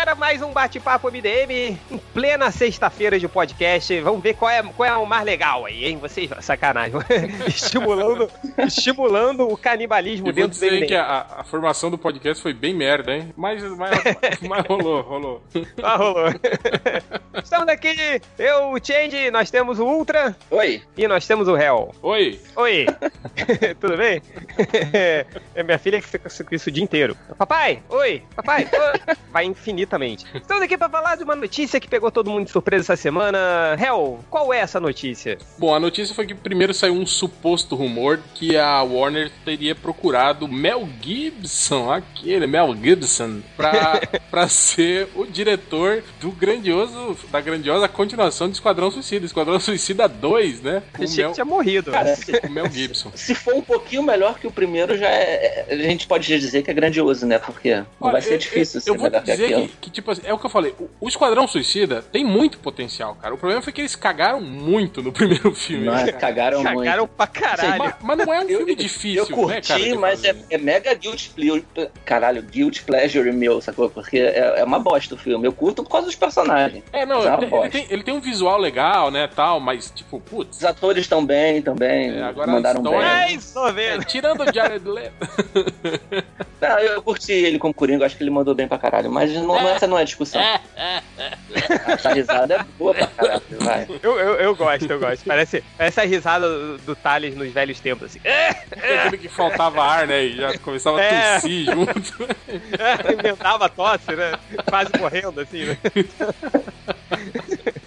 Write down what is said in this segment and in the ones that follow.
galera. Mais um bate-papo MDM em plena sexta-feira de podcast. Vamos ver qual é, qual é o mais legal aí, hein? Vocês, sacanagem. estimulando, estimulando o canibalismo Eu dentro do MDM. que a, a formação do podcast foi bem merda, hein? Mas, mas, mas rolou, rolou. Ah, rolou. Estamos aqui, eu, o Change, nós temos o Ultra Oi. e nós temos o Hell. Oi, Oi, tudo bem? É minha filha que fica com isso o dia inteiro. Papai, oi, papai, oi. vai infinitamente. Estamos aqui para falar de uma notícia que pegou todo mundo de surpresa essa semana. Hell, qual é essa notícia? Bom, a notícia foi que primeiro saiu um suposto rumor que a Warner teria procurado Mel Gibson, aquele Mel Gibson, pra, pra ser o diretor do grandioso, da grandiosa continuação de Esquadrão Suicida, Esquadrão Suicida 2, né? Com o Achei Mel, que tinha morrido. Cara, se, com o Mel Gibson. se for um pouquinho melhor que o primeiro, já é, a gente pode dizer que é grandioso, né? Porque Olha, vai ser eu- difícil eu, ser eu vou melhor que dizer aquilo. que, que, tipo assim, é o que eu falei. O, o Esquadrão Suicida tem muito potencial, cara. O problema foi que eles cagaram muito no primeiro filme. Não, né? cagaram, Cagaram muito. pra caralho. Mas, mas não é um Eu- filme eu- difícil, Eu curti, né, cara? de mas é, é mega guilt pleasure. Caralho, guilt pleasure meu, sacou? Porque é, é uma bosta o filme. Eu curto por causa dos personagens. É, não, é uma ele, ele bosta. tem, ele tem um visual legal, né, tal, mas, tipo, putz. Os atores estão bem também. É, agora a mandaram bem. Ai, só é, vendo. tirando o Jared Leto. Não, eu curti ele como Coringa, acho que ele mandou bem pra caralho. Mas não, essa não é discussão. Essa risada é boa pra caralho, vai. Eu, eu, eu gosto, eu gosto. Parece, parece a risada do, do Thales nos velhos tempos, assim. É, Aquele que faltava ar, né, e já começava a É. tossir junto. é, inventava tosse, né? Quase morrendo, assim, né?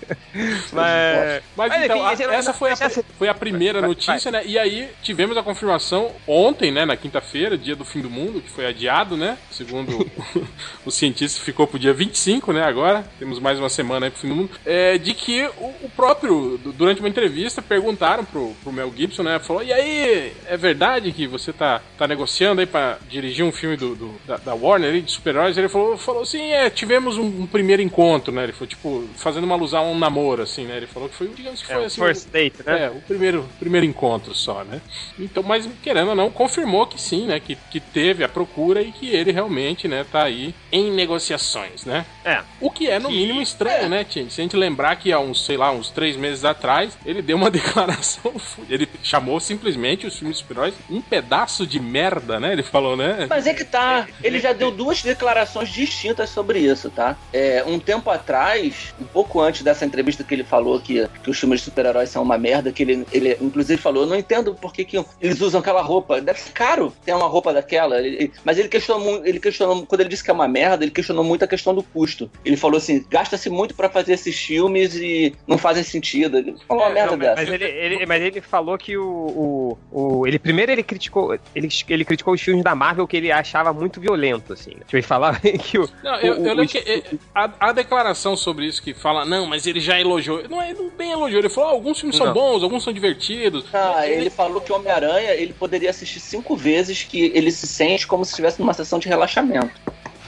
Mas. Mas, Mas, então, enfim, a- essa foi a, foi a primeira Vai, notícia, né? E aí tivemos a confirmação ontem, né? Na quinta-feira, dia do fim do mundo, que foi adiado, né? Segundo o cientista, ficou pro dia 25, né? Agora, temos mais uma semana aí pro fim do mundo. É, de que o, o próprio, du- durante uma entrevista, perguntaram pro, pro Mel Gibson, né? Falou: e aí, é verdade que você tá, tá negociando aí pra dirigir um filme do, do- da, da Warner aí, de super-heróis? Ele falou, falou assim: é, tivemos um, um primeiro encontro, né? Ele foi tipo, fazendo uma alusão a um namoro, assim, né? Ele falou que foi, digamos que É, foi o assim. first date, né? É, o primeiro, primeiro encontro só, né? Então, mas querendo ou não, confirmou que sim, né? Que, que teve a procura e que ele realmente, né, tá aí em negociações, né? É. O que é, no Que- mínimo, estranho, né, Tien? Se a gente lembrar que há uns, sei lá, uns três meses atrás, ele deu uma declaração. Ele chamou simplesmente os filmes super-heróis um pedaço de merda, né? Ele falou, né? Mas é que tá. Ele já deu duas declarações distintas sobre isso, tá? É, um tempo atrás, um pouco antes dessa entrevista que ele falou que, que os filmes de super-heróis são uma merda, que ele, ele inclusive falou, eu não entendo por que, que eles usam aquela roupa. Deve ser caro ter uma roupa daquela. Ele- ele- mas ele questionou, ele questionou, quando ele disse que é uma merda, ele questionou muito a questão do custo. Ele falou assim, gasta-se muito pra fazer esses filmes e não fazem sentido. Ele falou uma É, merda não, dessa. mas, ele, ele- mas ele falou que o, o, o- ele primeiro ele criticou ele, ele criticou os filmes da Marvel que ele achava muito violento assim. né? Tipo, ele falava que o Não, eu, o- eu o- lembro que é, a, a declaração sobre isso que fala, não, mas ele já elogiou. Não é não bem elogiou, ele falou, ah, alguns filmes são Não. bons, alguns são divertidos. Ah, ele falou que Homem-Aranha ele poderia assistir cinco vezes que ele se sente como se estivesse numa sessão de relaxamento.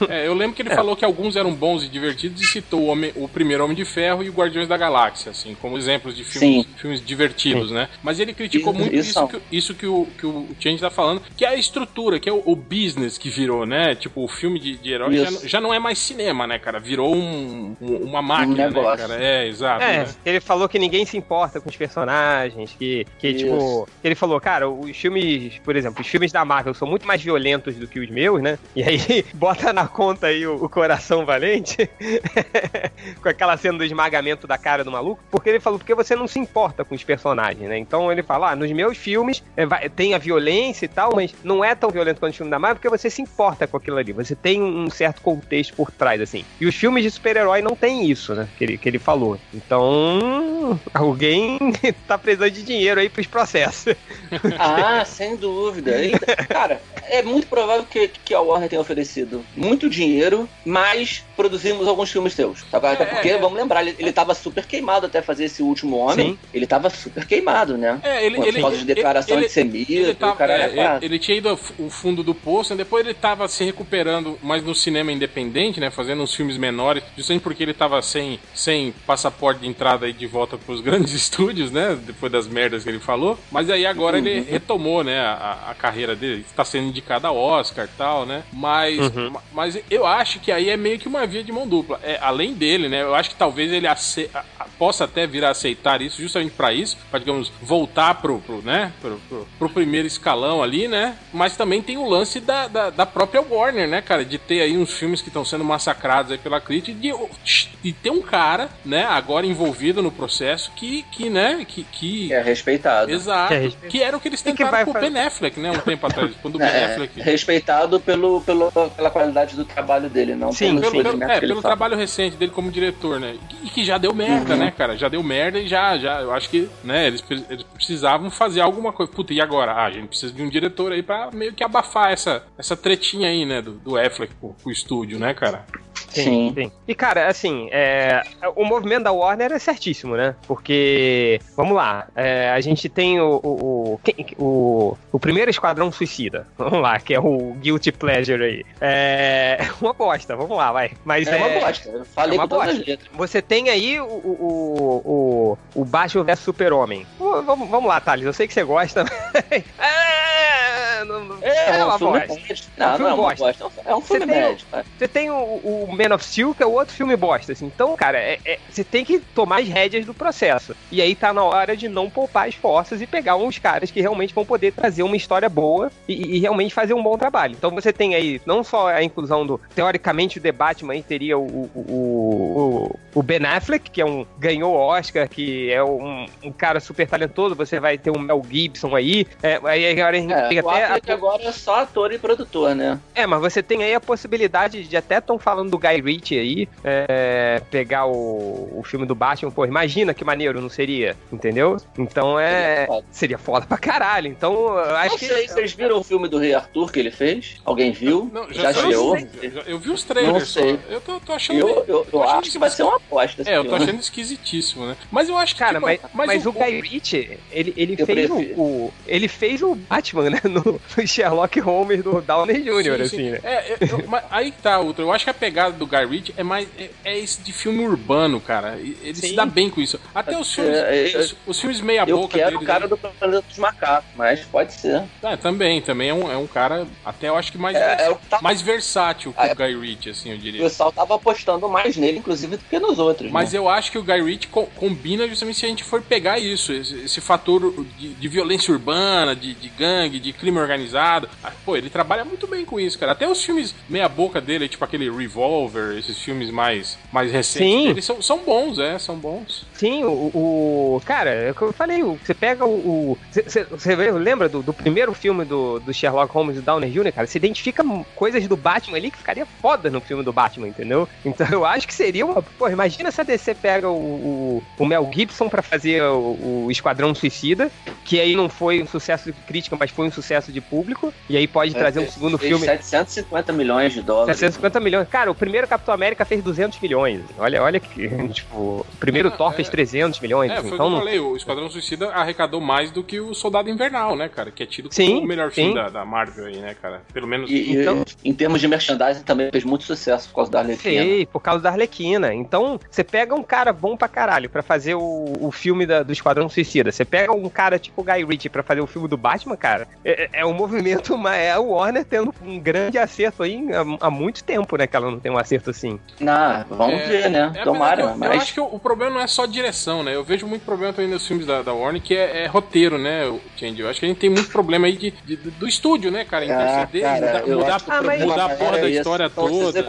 É, eu lembro que ele falou que alguns eram bons e divertidos e citou o, Homem- o primeiro Homem de Ferro e o Guardiões da Galáxia, assim, como exemplos de filmes, Sim. filmes divertidos, né? Mas ele criticou Isso- muito isso isso, que, isso que o, que o Change tá falando, que é a estrutura, que é o, o business que virou, né? Tipo, o filme de, de herói já, já não é mais cinema, né, cara? Virou um, um- uma máquina, né, negócio. cara? É, exato. É, né? ele falou que ninguém se importa com os personagens, que, que Isso. tipo, ele falou, cara, os filmes, por exemplo, os filmes da Marvel são muito mais violentos do que os meus, né? E aí bota na conta aí o, o Coração Valente, com aquela cena do esmagamento da cara do maluco, porque ele falou, porque você não se importa com os personagens, né? Então ele fala, ah, nos meus filmes é, vai- tem a violência e tal, mas não é tão violento quanto o filme da Marvel, porque você se importa com aquilo ali, você tem um certo contexto por trás, assim. E os filmes de super-herói não tem isso, né? Que ele, que ele falou. Então, alguém tá precisando de dinheiro aí pros processos. Ah, sem dúvida. Cara, é muito provável que, que a Warner tenha oferecido muito dinheiro, mas produzimos alguns filmes teus. Sabe? Até É, porque, é. vamos lembrar, ele, ele tava super queimado até fazer esse último homem. Sim. Ele tava super queimado, né? É, ele, Por ele, causa de declaração ele- de semita, ele, tava, é, é ele, ele tinha ido ao fundo do poço, né? depois ele tava se recuperando, mas no cinema independente, né? Fazendo uns filmes menores, justamente porque ele tava sem, sem passaporte de entrada aí de volta pros grandes estúdios, né? Depois das merdas que ele falou. Mas aí agora ele retomou, né? A, a carreira dele. Está sendo indicado a Oscar e tal, né? Mas, Uhum. ma- Mas eu acho que aí é meio que uma via de mão dupla. É, além dele, né? Eu acho que talvez ele ace... possa até vir a aceitar isso justamente para isso, para digamos voltar pro, pro né, pro, pro, pro, primeiro escalão ali, né? Mas também tem o lance da, da, da própria Warner, né, cara, de ter aí uns filmes que estão sendo massacrados aí pela crítica de, de ter um cara, né, agora envolvido no processo que, que né, que, que... é respeitado. Exato. Que, é respeitado. que era o que eles tentaram com o Ben Affleck, né, um tempo atrás, quando o Ben é, Affleck... Respeitado pelo, pelo, pela qualidade do trabalho dele, não Sim, pelo, pelo, é, pelo trabalho recente dele como diretor, né, e que já deu merda, uhum. né, cara, já deu merda e já, já, eu acho que, né, eles, eles precisavam fazer alguma coisa. Puta, e agora? Ah, a gente precisa de um diretor aí pra meio que abafar essa, essa tretinha aí, né, do, do Affleck com o estúdio, né, cara? Sim, sim. E, cara, assim, é, o movimento da Warner é certíssimo, né? Porque, vamos lá, é, a gente tem o, o, o, o, primeiro Esquadrão Suicida, vamos lá, que é o Guilty Pleasure aí. É uma bosta, vamos lá, vai. Mas é, é uma bosta, eu falei é uma bosta. Você tem aí o, o, o, o Batman vs Super-Homem. Vamos, vamos lá, Thales, eu sei que você gosta. é, não, é, é uma bosta. Não, é um não é uma bosta. É um filme médio. Você tem o, o Man of Steel, que é outro filme bosta. Assim. Então, cara, é, é, você tem que tomar as rédeas do processo. E aí tá na hora de não poupar esforços e pegar uns caras que realmente vão poder trazer uma história boa e, e realmente fazer um bom trabalho. Então você tem aí não só a inclusão do. Teoricamente, o The Batman aí teria o, o, o, o Ben Affleck, que é um ganhou Oscar, que é um, um, cara super talentoso. Você vai ter o Mel Gibson aí. É, aí agora a gente é, tem até. A... agora é só ator e produtor, né? É, mas você tem aí a possibilidade de até estão falando do Guy Ritchie aí, é, pegar o, o filme do Batman, pô, imagina que maneiro, não seria? Entendeu? Então é. Seria foda, seria foda pra caralho. Então, acho não que. sei, vocês viram o filme do Rei Arthur que ele fez? Alguém viu? Não, já, já chegou? Eu vi os trailers. Só. Eu tô, tô achando. Eu, eu, eu acho que vai ser uma aposta. É, eu tô achando esquisitíssimo, né? Mas eu acho que. Cara, tipo, mas, mas, o, o Guy Ritchie, ele, ele fez o, o, Ele fez o Batman, né? No, Sherlock Holmes do Downey Jr., sim, assim, sim. né? É, eu, aí tá, Ultra. Eu acho que a pegada do Guy Ritchie é mais. É, é esse de filme urbano, cara. Ele Sim. se dá bem com isso. Até os filmes. É, é, os, os, filmes meia-boca. Eu quero o cara né? do Planeta dos Macacos, mas pode ser. É, também. Também é um, é um cara, até eu acho que mais, é, é tá... mais versátil que ah, o Guy Ritchie, assim, eu diria. O pessoal tava apostando mais nele, inclusive, do que nos outros. Mas né? eu acho que o Guy Ritchie co combina justamente se a gente for pegar isso, esse, esse fator de, de, violência urbana, de, de gangue, de crime organizado. Ah, pô, ele trabalha muito bem com isso, cara. Até os filmes meia-boca dele, tipo aquele Revolver, esses filmes mais, mais recentes Sim. dele, são, são bons, é, são bons. Sim, o. o cara, é o que eu falei, você pega o. Você lembra do, do, primeiro filme do, do Sherlock Holmes e Downer Jr., cara? Você identifica coisas do Batman ali que ficaria foda no filme do Batman, entendeu? Então eu acho que seria uma. Pô, imagina se a DC pega o, o, o Mel Gibson para fazer o, o, Esquadrão Suicida, que aí não foi um sucesso de crítica, mas foi um sucesso de público, e aí pode é, trazer um segundo filme. 750 milhões de dólares. 750 milhões. Cara, o primeiro Capitão América fez 200 milhões. Olha, olha que. Tipo, o primeiro Thor fez 300 é. milhões. É, foi então, o que eu falei, o Esquadrão Suicida arrecadou mais do que o Soldado Invernal, né, cara? Que é tido como sim, o melhor sim. filme da, da, Marvel aí, né, cara? Pelo menos. E, então, e, em termos de merchandising também fez muito sucesso por causa da Arlequina. Sim, por causa da Arlequina. Então, você pega um cara bom pra caralho pra fazer o, o filme da, do Esquadrão Suicida. Você pega um cara tipo Guy Ritchie pra fazer o filme do Batman, cara. É, é um movimento, é o Warner tendo um grande acerto aí há, há, muito tempo, né? Que ela não tem um acerto assim. Não, vamos é, ver, né? É, Tomara. Eu, mas... eu acho que o, o, problema não é só direção, né? Eu vejo muito problema também nos filmes da, da Warner, que é, é roteiro, né, Change? Eu acho que a gente tem muito problema aí de, de do estúdio, né, cara? Interceder, ah, cara, mudar, mudar, ah, mas... mudar a porra da história toda.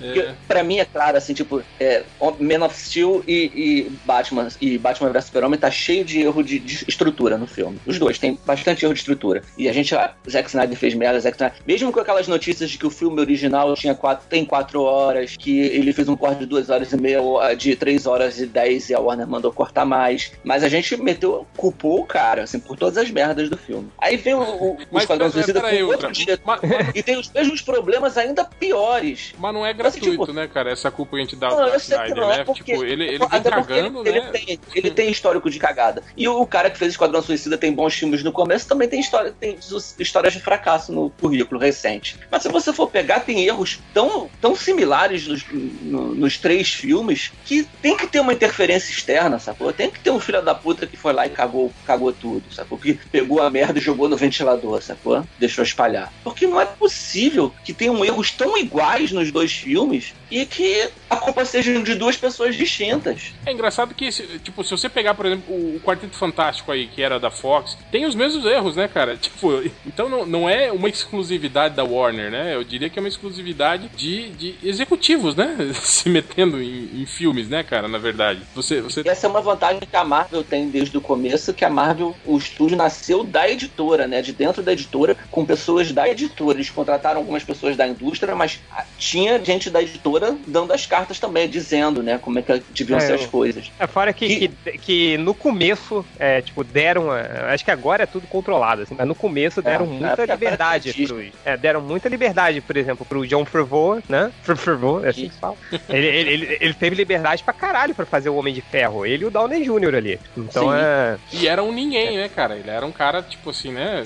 É. Pra mim é claro, assim, tipo, é, Man of Steel e, e Batman e Batman vs Super-Homem tá cheio de erro de, de, estrutura no filme. Os dois tem bastante erro de estrutura. E a gente, a Zack Snyder fez merda, Zack Snyder, mesmo com aquelas notícias de que o filme original tinha quatro, tem quatro horas, que ele fez um corte de duas horas e meia, de três horas e dez, e a Warner mandou cortar mais. Mas a gente meteu, culpou o cara, assim, por todas as merdas do filme. Aí vem o, o, o Esquadrão Suicida com outro diretor, mas, e tem os mesmos problemas ainda piores. Mas não é gratuito, assim, tipo, né, cara? Essa culpa que a gente dá não, que não, é né? Porque, tipo, ele, ele vem cagando, ele, né? Ele tem, ele tem histórico de cagada. E o cara que fez Esquadrão Suicida tem bons filmes no começo, também tem história, tem histórias de fracasso no currículo recente. Mas se você for pegar, tem erros tão, tão similares nos, no, nos três filmes que tem que ter uma interferência externa, sacou? Tem que ter um filho da puta que foi lá e cagou, cagou tudo, sacou? Que pegou a merda e jogou no ventilador, sacou? Deixou espalhar. Porque não é possível que tenham erros tão iguais nos dois filmes e que a culpa seja de duas pessoas distintas. É engraçado que, tipo, se você pegar, por exemplo, o Quarteto Fantástico aí, que era da Fox, tem os mesmos erros, né, cara? Tipo, então não, não é uma exclusividade da Warner, né? Eu diria que é uma exclusividade de, de executivos, né? Se metendo em, em filmes, né, cara? Na verdade. Você, você... Essa é uma vantagem que a Marvel tem desde o começo, que a Marvel, o estúdio nasceu da editora, né? De dentro da editora, com pessoas da editora. Eles contrataram algumas pessoas da indústria, mas tinha gente da editora dando as cartas também, dizendo, né, como é que deviam é, ser as coisas. É, fora que, que... que, que no começo, é, tipo, deram. Acho que agora é tudo controlado, assim, mas no começo deram é, muita liberdade pros, é, Deram muita liberdade, por exemplo, pro John Favreau, né? Favreau, é assim que fala. Ele, ele, ele, ele, teve liberdade pra caralho pra fazer o Homem de Ferro. Ele e o Downey Jr. ali. Então Sim. é. E era um ninguém, né, cara? Ele era um cara, tipo assim, né?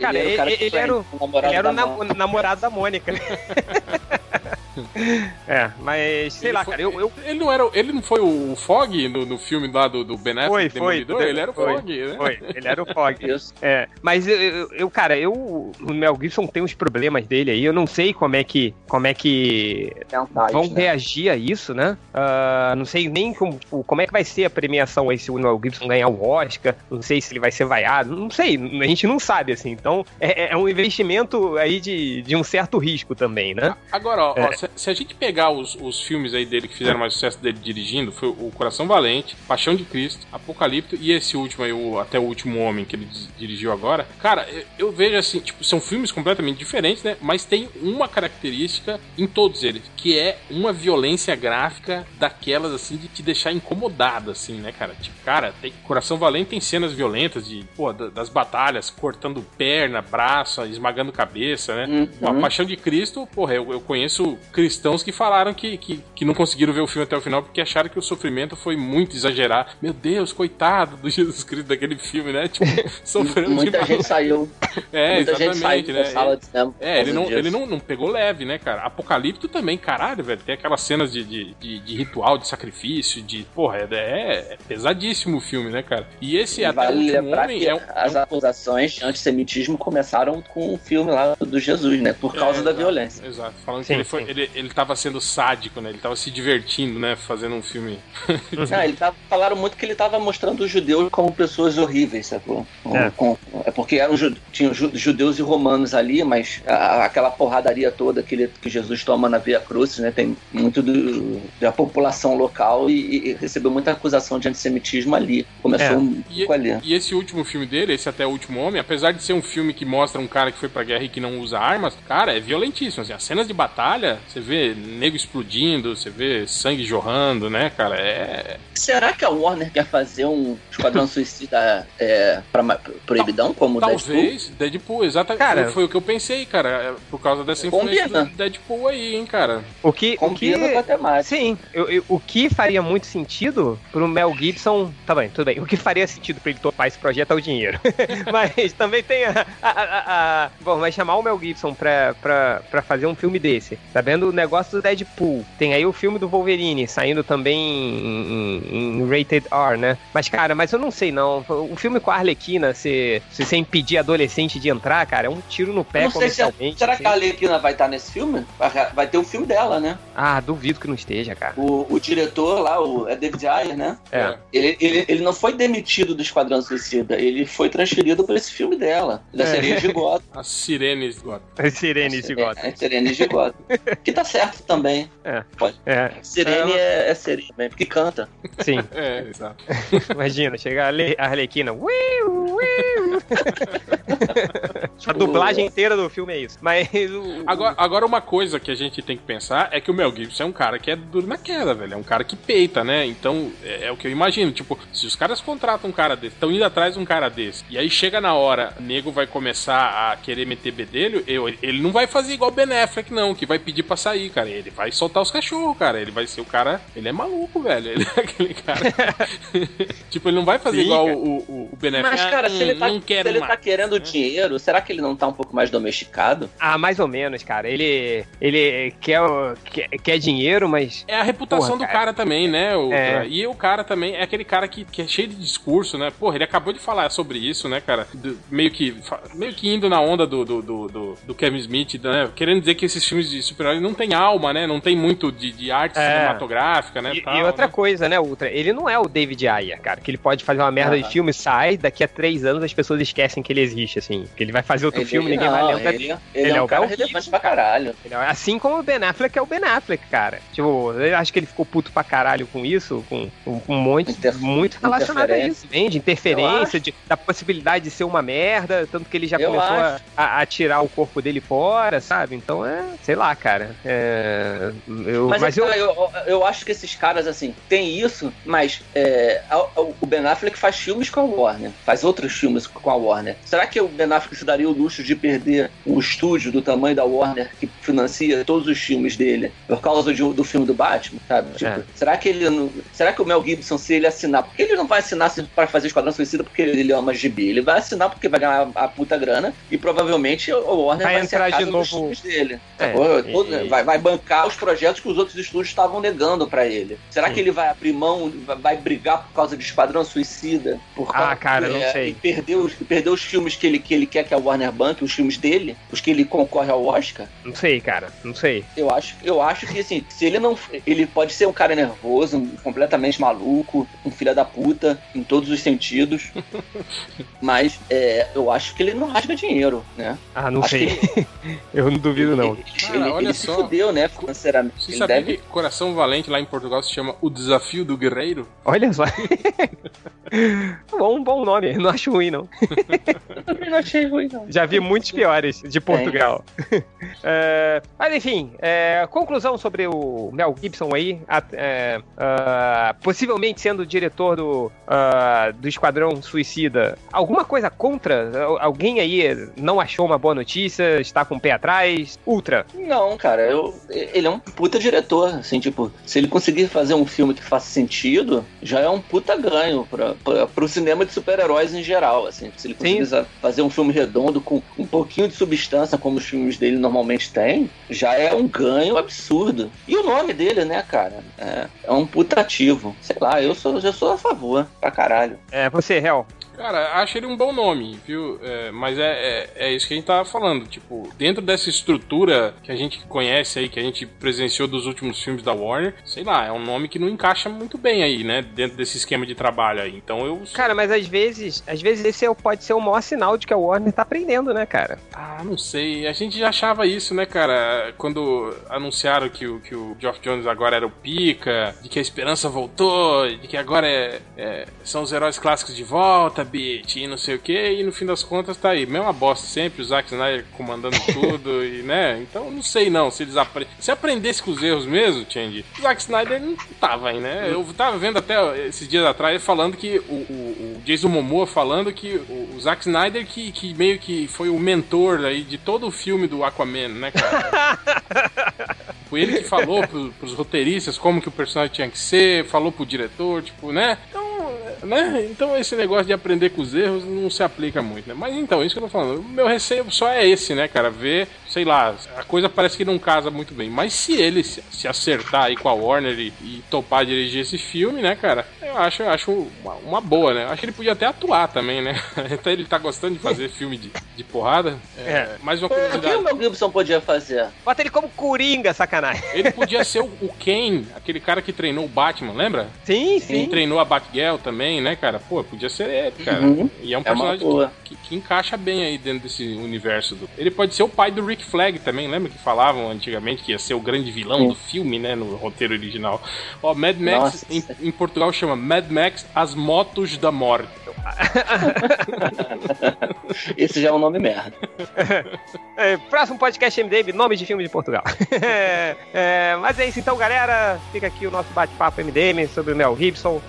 Cara, ele, ele, ele era o, ele era o namorado da Mônica. é, mas sei ele lá, foi, cara, eu, eu, Ele não era. Ele não foi o Fog no, no filme lá do, do Ben Affleck foi, Demolidor? Foi, ele era o foi, Fog, né? Foi, ele era o Fog. é, mas eu, eu, cara, eu. O Mel Gibson tem uns problemas dele aí. Eu não sei como é que. Como é que. vão né? reagir a isso, né? Uh, não sei nem como, tipo, como é que vai ser a premiação aí se o Mel Gibson ganhar o Oscar. Não sei se ele vai ser vaiado. Não sei, a gente não sabe, assim. Então, é, é um investimento aí de, de um certo risco também, né? Agora, ó, é. ó se a gente pegar os, os filmes aí dele que fizeram mais sucesso dele dirigindo, foi o Coração Valente, Paixão de Cristo, Apocalipto e esse último aí, o Até o Último Homem, que ele dirigiu agora. Cara, eu, eu vejo assim, tipo, são filmes completamente diferentes, né? Mas tem uma característica em todos eles, que é uma violência gráfica daquelas, assim, de te deixar incomodado, assim, né, cara? Tipo, cara, tem Coração Valente tem cenas violentas de, pô, das batalhas, cortando perna, braço, esmagando cabeça, né? Uhum. A Paixão de Cristo, porra, eu, eu conheço cristãos que falaram que, que, que, não conseguiram ver o filme até o final porque acharam que o sofrimento foi muito exagerado. Meu Deus, coitado do Jesus Cristo daquele filme, né? Tipo, sofrendo Muita demais. gente saiu. É, Muita exatamente, gente saiu né? sala de cinema. É, ele, não, ele não, não pegou leve, né, cara? Apocalipto também, caralho, velho. Tem aquelas cenas de, de, de, de ritual, de sacrifício, de. Porra, é, é, é, pesadíssimo o filme, né, cara? E esse e até vale o homem é um, As acusações de antissemitismo começaram com o filme lá do Jesus, né? Por causa é, da exato, violência. Exato. Falando sim, que ele, foi, ele, ele tava sendo sádico, né? Ele tava se divertindo, né? Fazendo um filme. Não, ele tava, falaram muito que ele tava mostrando os judeus como pessoas horríveis, sacou? É, com, é porque eram, tinham judeus e romanos ali, mas a, aquela porradaria toda que, ele, que Jesus toma na Via Cruz, né? Tem muito do, da população local e, e, recebeu muita acusação de antissemitismo ali. Começou é. um pouco ali. E esse último filme dele, esse Até o Último Homem, apesar de ser um filme que mostra um cara que foi pra guerra e que não usa armas, cara, é violentíssimo. Assim, as cenas de batalha, você vê nego explodindo, você vê sangue jorrando, né, cara? É. Será que a Warner quer fazer um Esquadrão Suicida é, pra, proibidão, como Talvez, Deadpool? Deadpool, exatamente. Cara, foi o que eu pensei, cara, é, por causa dessa influência combina. do Deadpool aí, hein, cara. O que. Combina o que, com a Sim, eu, eu, o que faria muito sentido pro Mel Gibson. Tá bem, tudo bem. O que faria sentido pra ele topar esse projeto é o dinheiro. mas também tem a, a, a, a. Bom, vai chamar o Mel Gibson pra, pra, pra fazer um filme desse. Sabendo tá o negócio do Deadpool. Tem aí o filme do Wolverine saindo também em, em, em Rated R, né? Mas, cara, mas eu não sei não. O filme com a Arlequina, se, se você impedir adolescente de entrar, cara, é um tiro no pé comercialmente. Se, será assim. que a Arlequina vai estar nesse filme? Vai ter o um filme dela, né? Ah, duvido que não esteja, cara. O, o diretor lá, o, é David Ayer, né? É. Ele, ele, ele não foi demitido do Esquadrão Suicida, ele foi transferido para esse filme dela, da é. Sirene de Gotham. As Sirenes de Gotham. As Sirenes de Gotham. As Sirenes de Gotham. Que tá certo também. É. Pode. É. Sirene é, é Sirene, porque canta. Sim. É, exato. Imagina, chega a Arlequina. A dublagem inteira do filme é isso. Mas. O... Agora, agora, uma coisa que a gente tem que pensar é que o Mel Gibson é um cara que é duro na queda, velho. É um cara que peita, né? Então, é, é o que eu imagino. Tipo, se os caras contratam um cara desse, estão indo atrás de um cara desse, e aí chega na hora, o nego vai começar a querer meter bedelho, eu, ele não vai fazer igual o Ben Affleck, não, que vai pedir pra sair, cara. Ele vai soltar os cachorros, cara. Ele vai ser o cara. Ele é maluco, velho. Ele é aquele cara. tipo, ele não vai fazer Sim, igual o, o, o Ben Affleck. Mas, cara, se ele tá, se ele tá querendo dinheiro, será que ele não tá um pouco mais domesticado? Ah, mais ou menos, cara. Ele, ele quer, quer, quer dinheiro, mas. É a reputação Porra, do cara. cara também, né? O, é. E o cara também é aquele cara que, que é cheio de discurso, né? Porra, ele acabou de falar sobre isso, né, cara? Do, meio, que, meio que indo na onda do, do, do, do, do Kevin Smith, né? Querendo dizer que esses filmes de super-heróis não tem alma, né? Não tem muito de, de arte é. cinematográfica, né? E, tal, e outra né? coisa, né, Ultra? Ele não é o David Ayer, cara, que ele pode fazer uma merda ah. de filme, sai, daqui a três anos as pessoas esquecem que ele existe, assim. Que ele vai fazer outro ele, filme, ninguém não, vai lembrar. Ele, ele, ele, é um cara relevante pra caralho. É, assim como o Ben Affleck é o Ben Affleck, cara. Tipo, eu acho que ele ficou puto pra caralho com isso, com, com um monte, Interf muito relacionado a isso, hein? De interferência, de, da possibilidade de ser uma merda, tanto que ele já eu começou a, a, a, tirar o corpo dele fora, sabe? Então é, sei lá, cara. É, eu, mas, mas eu... eu... eu acho que esses caras, assim, tem isso, mas é, o Ben Affleck faz filmes com a Warner, faz outros filmes com a Warner. Será que o Ben Affleck se daria o luxo de perder um estúdio do tamanho da Warner que financia todos os filmes dele por causa de, do filme do Batman, sabe? Tipo, é. Será que ele não, será que o Mel Gibson se ele assinar, porque ele não vai assinar para fazer Esquadrão Suicida porque ele ama gibi, ele vai assinar porque vai ganhar a puta grana e provavelmente o Warner vai, vai entrar de novo filmes dele. É, Todo, e... vai, vai bancar os projetos que os outros estúdios estavam negando para ele. Será Sim. que ele vai abrir mão, vai brigar por causa de Esquadrão Suicida? Por ah, cara, é, não sei. E perder os, perder os filmes que ele, que ele quer que a Warner banque, os filmes dele, os que ele concorre ao Oscar? Não sei, cara, não sei. Eu acho, eu acho que assim, se ele não. Ele pode ser um cara nervoso, completamente maluco, um filho da puta, em todos os sentidos. mas é, eu acho que ele não rasga dinheiro, né? Ah, não acho sei. Ele, eu não duvido, não. Ele, Cara, ele, olha ele só. se fudeu, né, financeiramente. Você ele sabia deve... que Coração Valente lá em Portugal se chama O Desafio do Guerreiro? Olha só. bom, bom nome, não acho ruim, não. Também não achei ruim, não. Já vi muitos piores de Portugal. É. mas enfim, é, conclusão sobre o Mel Gibson aí, é, uh, possivelmente sendo o diretor do, uh, do Esquadrão Suicida. Alguma coisa contra? Alguém aí não achou uma boa notícia? Está com o pé atrás? Ultra? Não, cara, eu, ele é um puta diretor, assim, tipo, se ele conseguir fazer um filme que faça sentido, já é um puta ganho pra, pra, pro cinema de super-heróis em geral, assim. Se ele conseguir Sim. Fazer um filme redondo com um pouquinho de substância, como os filmes dele normalmente têm, já é um ganho absurdo. E o nome dele, né, cara, é, é um puta ativo. Sei lá, eu sou, eu sou a favor, pra caralho. É, você, Hel, Cara, acho ele um bom nome, viu? É, mas é, é, é, isso que a gente tava falando. Tipo, dentro dessa estrutura que a gente conhece aí, que a gente presenciou dos últimos filmes da Warner, sei lá, é um nome que não encaixa muito bem aí, né? Dentro desse esquema de trabalho aí. Então eu. Cara, mas às vezes, às vezes esse é pode ser o maior sinal de que a Warner tá aprendendo, né, cara? Ah, não sei. A gente já achava isso, né, cara? Quando anunciaram que o, que o Geoff Jones agora era o pica, de que a esperança voltou, de que agora é, é são os heróis clássicos de volta e não sei o que, e no fim das contas tá aí. Mesma bosta sempre, o Zack Snyder comandando tudo, e né? Então não sei não se eles aprendem. Se aprendesse com os erros mesmo, Change, o Zack Snyder não tava aí, né? Eu tava vendo até esses dias atrás falando que o, o, o Jason Momoa falando que o, o Zack Snyder que, que meio que foi o mentor aí de todo o filme do Aquaman, né, cara? Foi ele que falou pro, pros roteiristas como que o personagem tinha que ser, falou pro diretor, tipo, né? Então né? Então esse negócio de aprender com os erros não se aplica muito, né? Mas então, isso que eu tô falando. O meu receio só é esse, né, cara? Ver, sei lá, a coisa parece que não casa muito bem. Mas se ele se, se acertar aí com a Warner e, e, topar dirigir esse filme, né, cara? Eu acho, eu acho uma, uma, boa, né? Eu acho que ele podia até atuar também, né? Até ele tá gostando de fazer filme de, de porrada. É, é. Mais uma curiosidade. O que o Mel Gibson podia fazer? Bota ele como Coringa, sacanagem. Ele podia ser o, o Kane, aquele cara que treinou o Batman, lembra? Sim, sim. Ele treinou a Batgirl também também, né, cara? Pô, podia ser ele, cara. Uhum. E é um é personagem que, que, que, encaixa bem aí dentro desse universo. Do... Ele pode ser o pai do Rick Flag também, lembra que falavam antigamente que ia ser o grande vilão Sim. do filme, né, no roteiro original. Ó, Mad Max em, em, Portugal chama Mad Max As Motos da Morte. Esse já é um nome merda. É, próximo podcast MDM, nome de filme de Portugal. É, mas é isso então, galera. Fica aqui o nosso bate-papo MDM sobre o Mel Gibson. Uh,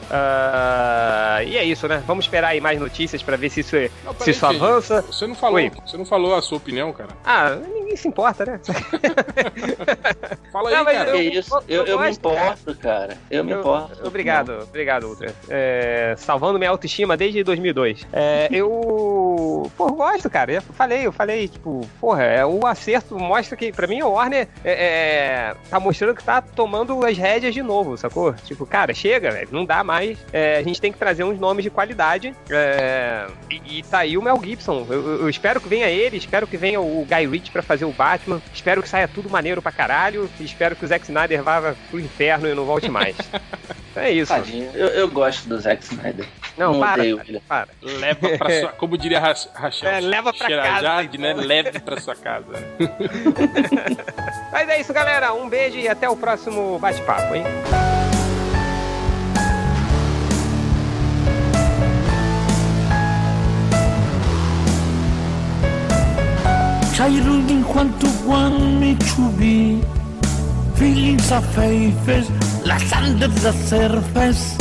e é isso, né? Vamos esperar aí mais notícias pra ver se isso, não, se isso avança. Você não falou, Oi. você não falou a sua opinião, cara. Ah, ninguém se importa, né? Fala aí, não, cara. Eu, isso. Eu, eu, eu me importo, cara. Eu me importo. Obrigado, não. obrigado, Ultra. É, salvando minha autoestima desde 2002. É, eu, pô, gosto, cara. Eu falei, eu falei, tipo, porra, é, o acerto mostra que, pra mim, o Warner é, é, tá mostrando que tá tomando as rédeas de novo, sacou? Tipo, cara, chega, velho, não dá mais. É, a gente tem que trazer uns nomes de qualidade. É, e, e tá aí o Mel Gibson. Eu, eu, espero que venha ele, espero que venha o Guy Ritchie pra fazer o Batman. Espero que saia tudo maneiro pra caralho. E espero que o Zack Snyder vá pro inferno e não volte mais. é isso. Tadinho, eu, eu gosto do Zack Snyder. Não, não para, cara, para. Leva pra sua. Como diria Rachel. É, leva pra casa. Né? Leve pra sua casa. Mas é isso, galera. Um beijo e até o próximo bate-papo, hein? Childhood enquanto one me to be Feelings of faces, las under the surface.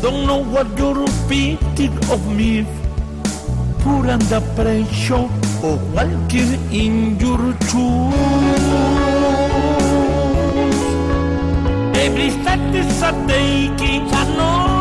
Don't know what you're repeating of me Put under pressure or walking in your shoes Every step is a taking another mistake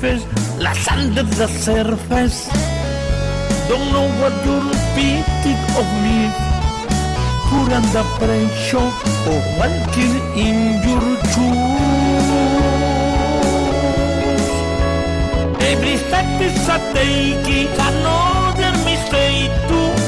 faces, las under the surface. Don't know what you're repeating of me. Put under pressure or walking in your shoes. Every step is a taking another mistake to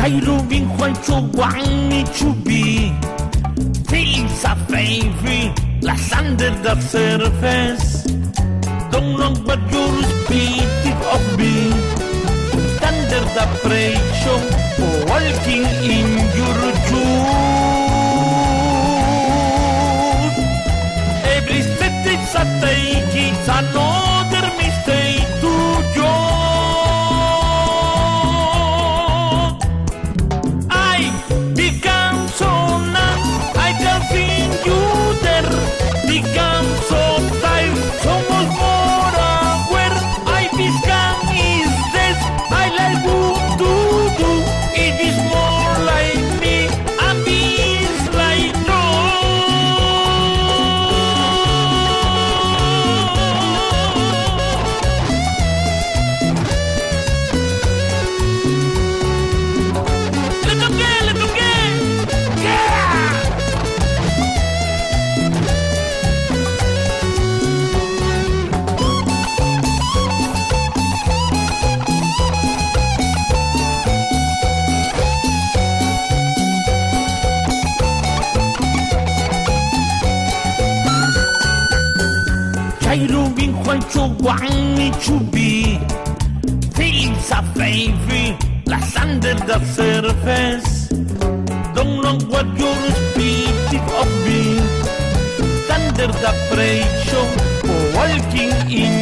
Kairu Ming Huan Chu Wang Ni Chu Things are favoring Last under the surface Don't long but you're speeding of me Thunder the pressure For walking in your truth Every step it's a take it's a no. Diga in